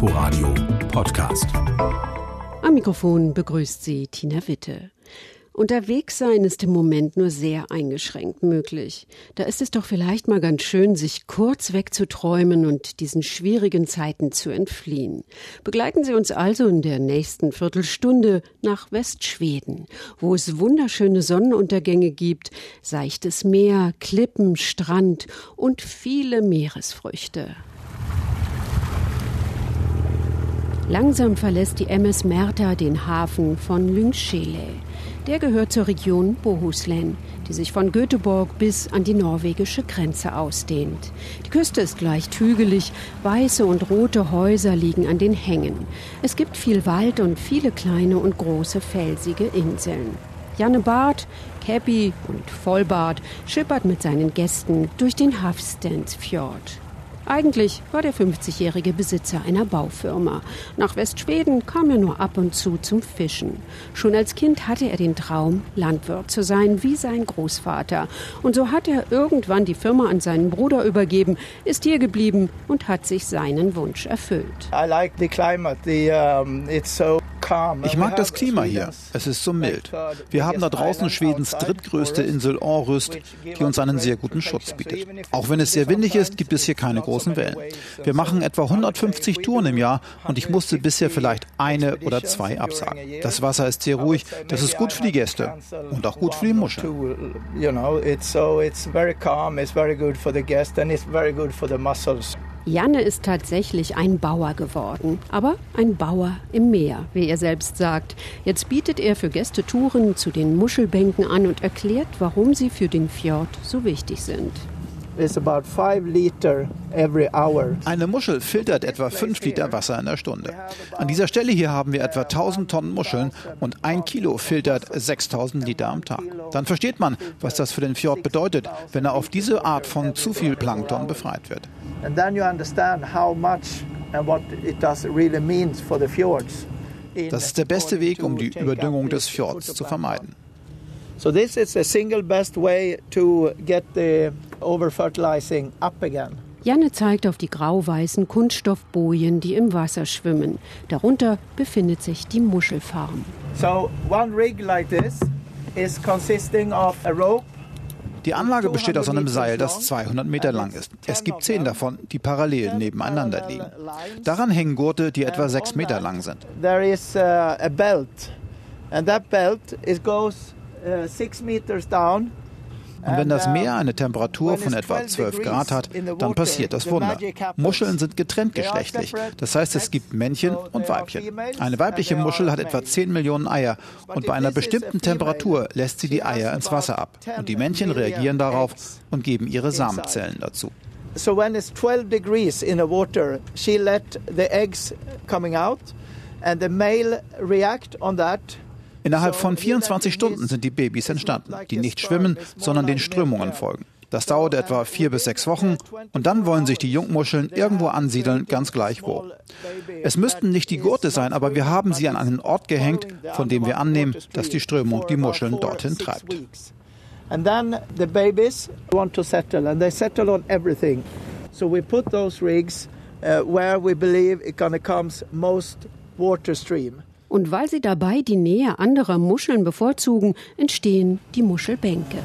Inforadio Podcast. Am Mikrofon begrüßt sie Tina Witte. Unterwegs sein ist im Moment nur sehr eingeschränkt möglich. Da ist es doch vielleicht mal ganz schön, sich kurz wegzuträumen und diesen schwierigen Zeiten zu entfliehen. Begleiten Sie uns also in der nächsten Viertelstunde nach Westschweden, wo es wunderschöne Sonnenuntergänge gibt, seichtes Meer, Klippen, Strand und viele Meeresfrüchte. Langsam verlässt die MS Merta den Hafen von Lyngskele. Der gehört zur Region Bohuslän, die sich von Göteborg bis an die norwegische Grenze ausdehnt. Die Küste ist leicht hügelig, weiße und rote Häuser liegen an den Hängen. Es gibt viel Wald und viele kleine und große felsige Inseln. Janne Barth, Käppi und Vollbart schippert mit seinen Gästen durch den Hafstensfjord. Eigentlich war der 50-jährige Besitzer einer Baufirma. Nach Westschweden kam er nur ab und zu zum Fischen. Schon als Kind hatte er den Traum, Landwirt zu sein, wie sein Großvater. Und so hat er irgendwann die Firma an seinen Bruder übergeben, ist hier geblieben und hat sich seinen Wunsch erfüllt. I like the climate. The, um, it's so ich mag das Klima hier. Es ist so mild. Wir haben da draußen Schwedens drittgrößte Insel Orust, die uns einen sehr guten Schutz bietet. Auch wenn es sehr windig ist, gibt es hier keine großen Wellen. Wir machen etwa 150 Touren im Jahr und ich musste bisher vielleicht eine oder zwei absagen. Das Wasser ist sehr ruhig, das ist gut für die Gäste und auch gut für die Muscheln. Janne ist tatsächlich ein Bauer geworden, aber ein Bauer im Meer, wie er selbst sagt. Jetzt bietet er für Gäste Touren zu den Muschelbänken an und erklärt, warum sie für den Fjord so wichtig sind. Eine Muschel filtert etwa 5 Liter Wasser in der Stunde. An dieser Stelle hier haben wir etwa 1000 Tonnen Muscheln und ein Kilo filtert 6000 Liter am Tag. Dann versteht man, was das für den Fjord bedeutet, wenn er auf diese Art von zu viel Plankton befreit wird. And then you understand how much and what it does really means for the fjords. Das ist der beste Weg, um die Überdüngung des Fjords zu vermeiden. So this is the single best way to get the overfertilizing up again. Janne zeigt auf die grau-weißen Kunststoffbojen, die im Wasser schwimmen. Darunter befindet sich die Muschelfarm. So one rig like this is consisting of a rope die Anlage besteht aus einem Seil, das 200 Meter lang ist. Es gibt zehn davon, die parallel nebeneinander liegen. Daran hängen Gurte, die etwa sechs Meter lang sind. There is uh, a belt, and that belt it goes uh, six meters down und wenn das Meer eine Temperatur von etwa 12 Grad hat, dann passiert das Wunder. Muscheln sind getrennt geschlechtlich. Das heißt, es gibt Männchen und Weibchen. Eine weibliche Muschel hat etwa 10 Millionen Eier und bei einer bestimmten Temperatur lässt sie die Eier ins Wasser ab. Und die Männchen reagieren darauf und geben ihre Samenzellen dazu. So when it's 12 degrees in the water, she let the eggs coming out and the male react on that Innerhalb von 24 Stunden sind die Babys entstanden, die nicht schwimmen, sondern den Strömungen folgen. Das dauert etwa vier bis sechs Wochen und dann wollen sich die Jungmuscheln irgendwo ansiedeln, ganz gleich wo. Es müssten nicht die Gurte sein, aber wir haben sie an einen Ort gehängt, von dem wir annehmen, dass die Strömung die Muscheln dorthin treibt. And then the babies want to settle and they settle on everything. So we put those rigs uh, where we believe it gonna comes most water stream. Und weil sie dabei die Nähe anderer Muscheln bevorzugen, entstehen die Muschelbänke.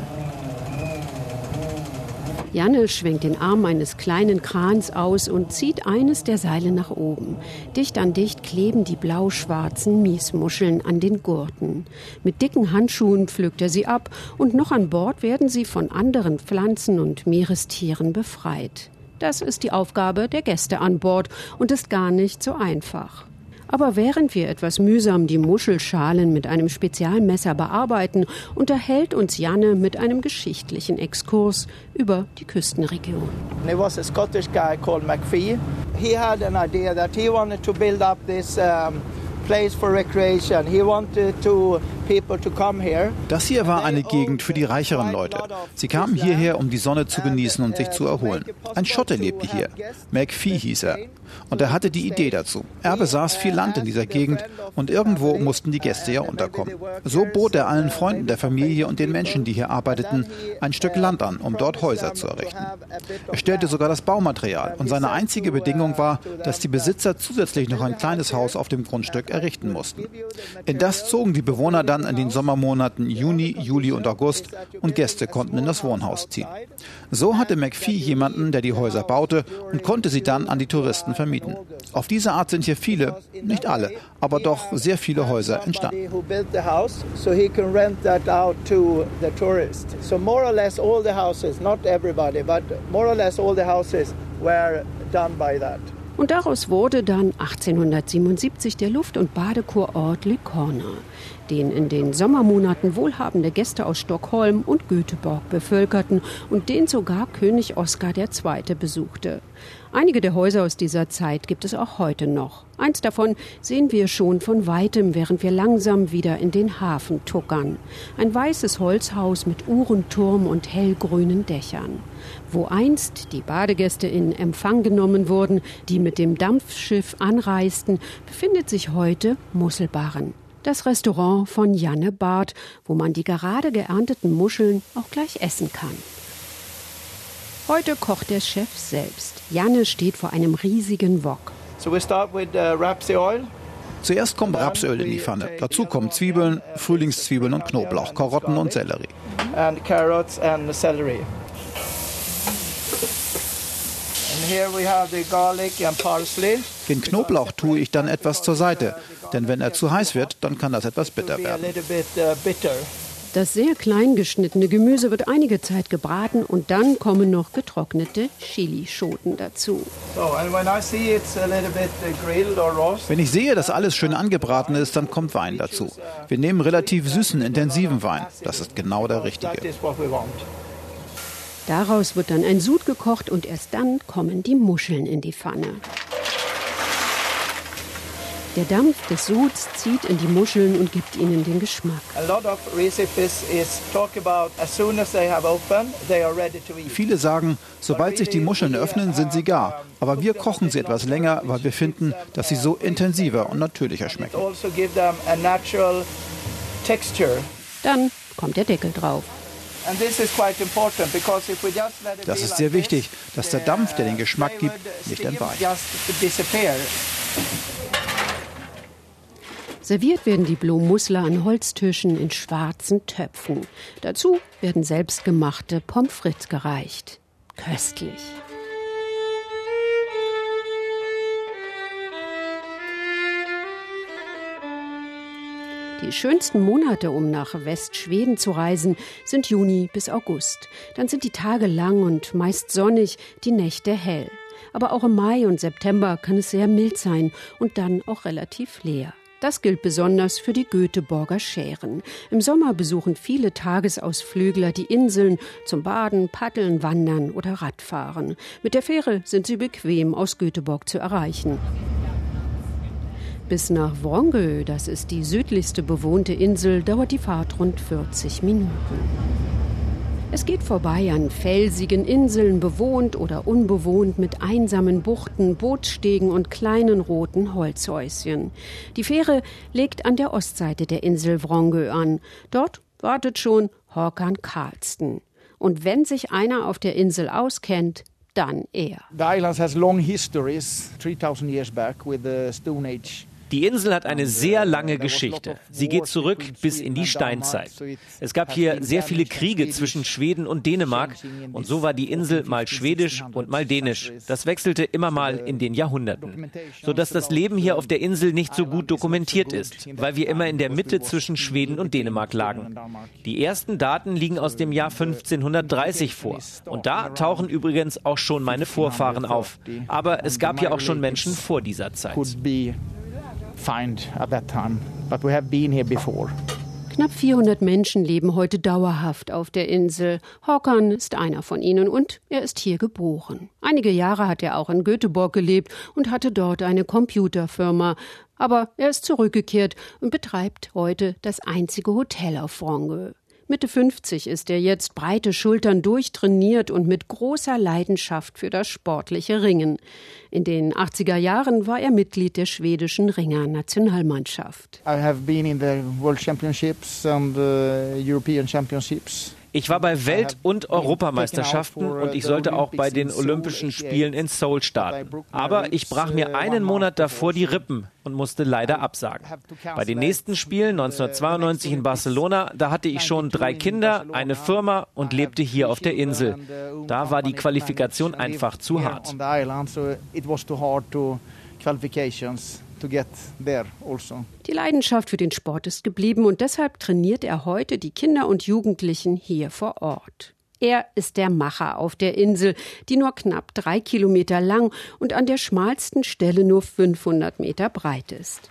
Janne schwenkt den Arm eines kleinen Krans aus und zieht eines der Seile nach oben. Dicht an dicht kleben die blau-schwarzen Miesmuscheln an den Gurten. Mit dicken Handschuhen pflückt er sie ab und noch an Bord werden sie von anderen Pflanzen und Meerestieren befreit. Das ist die Aufgabe der Gäste an Bord und ist gar nicht so einfach. Aber während wir etwas mühsam die Muschelschalen mit einem Spezialmesser bearbeiten, unterhält uns Janne mit einem geschichtlichen Exkurs über die Küstenregion. There was a Scottish guy called McPhee. He had an idea that he wanted to build up this um, place for recreation. He wanted to Das hier war eine Gegend für die reicheren Leute. Sie kamen hierher, um die Sonne zu genießen und sich zu erholen. Ein Schotte lebte hier. McPhee hieß er. Und er hatte die Idee dazu. Er besaß viel Land in dieser Gegend und irgendwo mussten die Gäste ja unterkommen. So bot er allen Freunden der Familie und den Menschen, die hier arbeiteten, ein Stück Land an, um dort Häuser zu errichten. Er stellte sogar das Baumaterial und seine einzige Bedingung war, dass die Besitzer zusätzlich noch ein kleines Haus auf dem Grundstück errichten mussten. In das zogen die Bewohner dann in den Sommermonaten Juni, Juli und August und Gäste konnten in das Wohnhaus ziehen. So hatte McPhee jemanden, der die Häuser baute und konnte sie dann an die Touristen vermieten. Auf diese Art sind hier viele, nicht alle, aber doch sehr viele Häuser entstanden. Were done by that. Und daraus wurde dann 1877 der Luft- und Badekurort Le Corner, den in den Sommermonaten wohlhabende Gäste aus Stockholm und Göteborg bevölkerten und den sogar König Oskar II. besuchte. Einige der Häuser aus dieser Zeit gibt es auch heute noch. Eins davon sehen wir schon von weitem, während wir langsam wieder in den Hafen tuckern. Ein weißes Holzhaus mit Uhrenturm und hellgrünen Dächern. Wo einst die Badegäste in Empfang genommen wurden, die mit dem Dampfschiff anreisten, befindet sich heute Musselbarren. Das Restaurant von Janne Barth, wo man die gerade geernteten Muscheln auch gleich essen kann. Heute kocht der Chef selbst. Janne steht vor einem riesigen Wok. So we start with uh, rapsy oil. Zuerst kommt Rapsöl in die Pfanne. Dazu kommen Zwiebeln, Frühlingszwiebeln und Knoblauch, Karotten und Sellerie. And carrots and celery. Den Knoblauch tue ich dann etwas zur Seite, denn wenn er zu heiß wird, dann kann das etwas bitter werden. Das sehr klein geschnittene Gemüse wird einige Zeit gebraten und dann kommen noch getrocknete Chilischoten dazu. Wenn ich sehe, dass alles schön angebraten ist, dann kommt Wein dazu. Wir nehmen relativ süßen, intensiven Wein. Das ist genau der richtige. Daraus wird dann ein Sud gekocht und erst dann kommen die Muscheln in die Pfanne. Der Dampf des Suds zieht in die Muscheln und gibt ihnen den Geschmack. Viele sagen, sobald sich die Muscheln öffnen, sind sie gar. Aber wir kochen sie etwas länger, weil wir finden, dass sie so intensiver und natürlicher schmecken. Also dann kommt der Deckel drauf. Das ist sehr wichtig, dass der Dampf, der den Geschmack gibt, nicht entweicht. Serviert werden die Blomussler an Holztischen in schwarzen Töpfen. Dazu werden selbstgemachte Pommes frites gereicht. Köstlich. Die schönsten Monate, um nach Westschweden zu reisen, sind Juni bis August. Dann sind die Tage lang und meist sonnig, die Nächte hell. Aber auch im Mai und September kann es sehr mild sein und dann auch relativ leer. Das gilt besonders für die Göteborger Schären. Im Sommer besuchen viele Tagesausflügler die Inseln zum Baden, Paddeln, Wandern oder Radfahren. Mit der Fähre sind sie bequem aus Göteborg zu erreichen. Bis nach Vrongö, das ist die südlichste bewohnte Insel, dauert die Fahrt rund 40 Minuten. Es geht vorbei an felsigen Inseln, bewohnt oder unbewohnt, mit einsamen Buchten, Bootsstegen und kleinen roten Holzhäuschen. Die Fähre legt an der Ostseite der Insel Vrongö an. Dort wartet schon Håkan Carlston. Und wenn sich einer auf der Insel auskennt, dann er. The island has long histories, 3000 years back with the Stone Age die Insel hat eine sehr lange Geschichte. Sie geht zurück bis in die Steinzeit. Es gab hier sehr viele Kriege zwischen Schweden und Dänemark und so war die Insel mal schwedisch und mal dänisch. Das wechselte immer mal in den Jahrhunderten, sodass das Leben hier auf der Insel nicht so gut dokumentiert ist, weil wir immer in der Mitte zwischen Schweden und Dänemark lagen. Die ersten Daten liegen aus dem Jahr 1530 vor und da tauchen übrigens auch schon meine Vorfahren auf. Aber es gab ja auch schon Menschen vor dieser Zeit find at that time, but we have been here before. Knapp 400 Menschen leben heute dauerhaft auf der Insel. Håkan ist einer von ihnen und er ist hier geboren. Einige Jahre hat er auch in Göteborg gelebt und hatte dort eine Computerfirma. Aber er ist zurückgekehrt und betreibt heute das einzige Hotel auf Wrangel. Mitte 50 ist er jetzt, breite Schultern durchtrainiert und mit großer Leidenschaft für das sportliche Ringen. In den 80er Jahren war er Mitglied der schwedischen Ringer-Nationalmannschaft. I have been in the World Championships and uh, European Championships. Ich war bei Welt- und Europameisterschaften und ich sollte auch bei den Olympischen Spielen in Seoul starten. Aber ich brach mir einen Monat davor die Rippen und musste leider absagen. Bei den nächsten Spielen 1992 in Barcelona, da hatte ich schon drei Kinder, eine Firma und lebte hier auf der Insel. Da war die Qualifikation einfach zu hart. Also. Die Leidenschaft für den Sport ist geblieben und deshalb trainiert er heute die Kinder und Jugendlichen hier vor Ort. Er ist der Macher auf der Insel, die nur knapp drei Kilometer lang und an der schmalsten Stelle nur 500 Meter breit ist.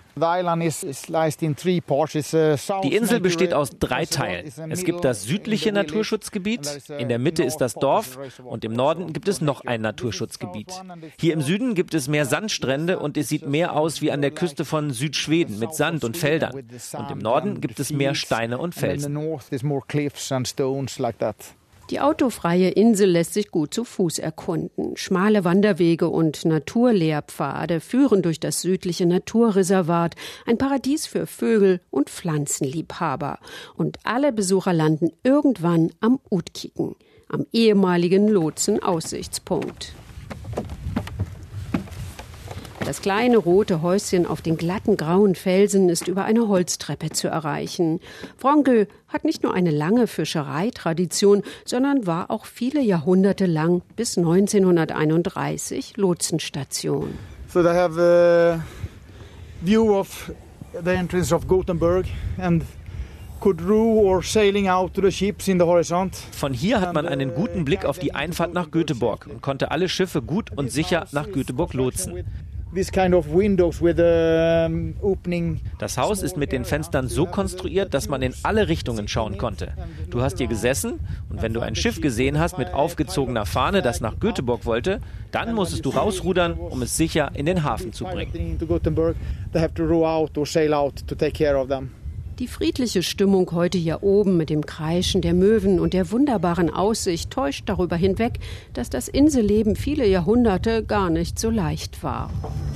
Die Insel besteht aus drei Teilen. Es gibt das südliche Naturschutzgebiet, in der Mitte ist das Dorf und im Norden gibt es noch ein Naturschutzgebiet. Hier im Süden gibt es mehr Sandstrände und es sieht mehr aus wie an der Küste von Südschweden mit Sand und Feldern. Und im Norden gibt es mehr Steine und Felsen. Die autofreie Insel lässt sich gut zu Fuß erkunden. Schmale Wanderwege und Naturlehrpfade führen durch das südliche Naturreservat, ein Paradies für Vögel und Pflanzenliebhaber. Und alle Besucher landen irgendwann am Utkiken, am ehemaligen Lotsen-Aussichtspunkt. Das kleine rote Häuschen auf den glatten grauen Felsen ist über eine Holztreppe zu erreichen. Wronkel hat nicht nur eine lange Fischereitradition, sondern war auch viele Jahrhunderte lang bis 1931 Lotsenstation. So they have a view of the entrance of Gothenburg and Von hier hat man einen guten Blick auf die Einfahrt nach Göteborg und konnte alle Schiffe gut und sicher nach Göteborg lotsen. Das Haus ist mit den Fenstern so konstruiert, dass man in alle Richtungen schauen konnte. Du hast hier gesessen und wenn du ein Schiff gesehen hast mit aufgezogener Fahne, das nach Göteborg wollte, dann musstest du rausrudern, um es sicher in den Hafen zu bringen. Die friedliche Stimmung heute hier oben mit dem Kreischen der Möwen und der wunderbaren Aussicht täuscht darüber hinweg, dass das Inselleben viele Jahrhunderte gar nicht so leicht war.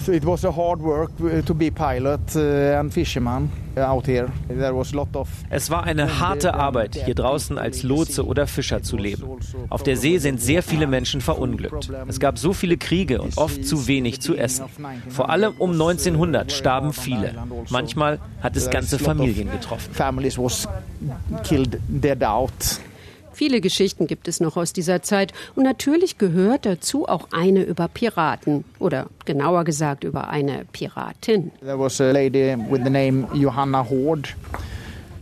So it was a hard work uh, to be pilot uh, and fisherman of Es war eine harte Arbeit, hier draußen als Lotse oder Fischer zu leben. Auf der See sind sehr viele Menschen verunglückt. Es gab so viele Kriege und oft zu wenig zu essen. Vor allem um 1900 starben viele. Manchmal hat es ganze Familien Familien getroffen. Families was killed dead out. Viele Geschichten gibt es noch aus dieser Zeit und natürlich gehört dazu auch eine über Piraten oder genauer gesagt über eine Piratin. There was a lady with the name Johanna Hord.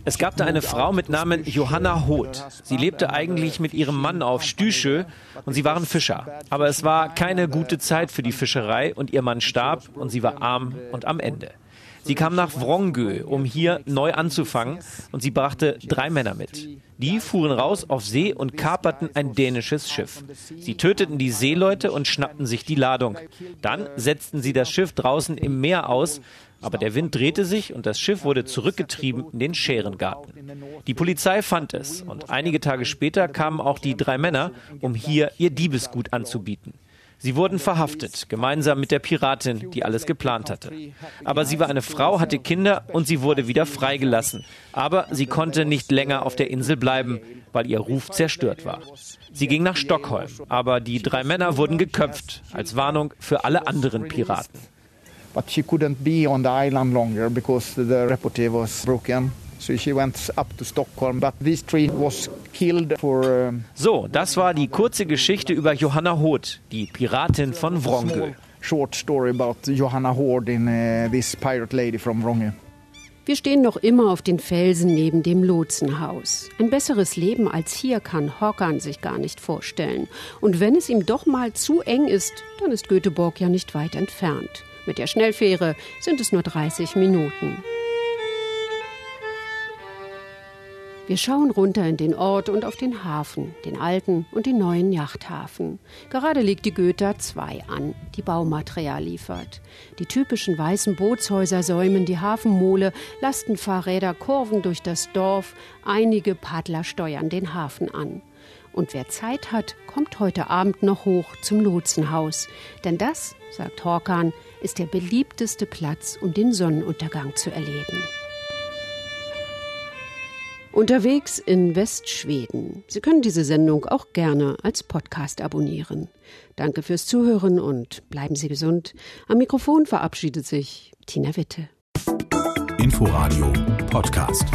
Es gab da eine Frau mit Namen Johanna Hoth. Sie lebte eigentlich mit ihrem Mann auf Stüsche und sie waren Fischer. Aber es war keine gute Zeit für die Fischerei und ihr Mann starb und sie war arm und am Ende. Sie kam nach Wrongö, um hier neu anzufangen, und sie brachte drei Männer mit. Die fuhren raus auf See und kaperten ein dänisches Schiff. Sie töteten die Seeleute und schnappten sich die Ladung. Dann setzten sie das Schiff draußen im Meer aus, aber der Wind drehte sich und das Schiff wurde zurückgetrieben in den Scherengarten. Die Polizei fand es und einige Tage später kamen auch die drei Männer, um hier ihr Diebesgut anzubieten. Sie wurden verhaftet, gemeinsam mit der Piratin, die alles geplant hatte. Aber sie war eine Frau, hatte Kinder und sie wurde wieder freigelassen. Aber sie konnte nicht länger auf der Insel bleiben, weil ihr Ruf zerstört war. Sie ging nach Stockholm, aber die drei Männer wurden geköpft, als Warnung für alle anderen Piraten. But she couldn't be on the island longer because the reputation was broken. So, das war die kurze Geschichte über Johanna Hoth, die Piratin von Wrongö. Short story about Johanna Hoth in uh, this pirate lady from Wrongö. Wir stehen noch immer auf den Felsen neben dem Lotsenhaus. Ein besseres Leben als hier kann Håkan sich gar nicht vorstellen. Und wenn es ihm doch mal zu eng ist, dann ist Göteborg ja nicht weit entfernt. Mit der Schnellfähre sind es nur 30 Minuten. Wir schauen runter in den Ort und auf den Hafen, den alten und den neuen Yachthafen. Gerade liegt die Goethe 2 an, die Baumaterial liefert. Die typischen weißen Bootshäuser säumen die Hafenmole, Lastenfahrräder kurven durch das Dorf, einige Paddler steuern den Hafen an. Und wer Zeit hat, kommt heute Abend noch hoch zum Lotsenhaus. Denn das, sagt Horkan, ist der beliebteste Platz, um den Sonnenuntergang zu erleben. Unterwegs in Westschweden. Sie können diese Sendung auch gerne als Podcast abonnieren. Danke fürs Zuhören und bleiben Sie gesund. Am Mikrofon verabschiedet sich Tina Witte. Inforadio Podcast.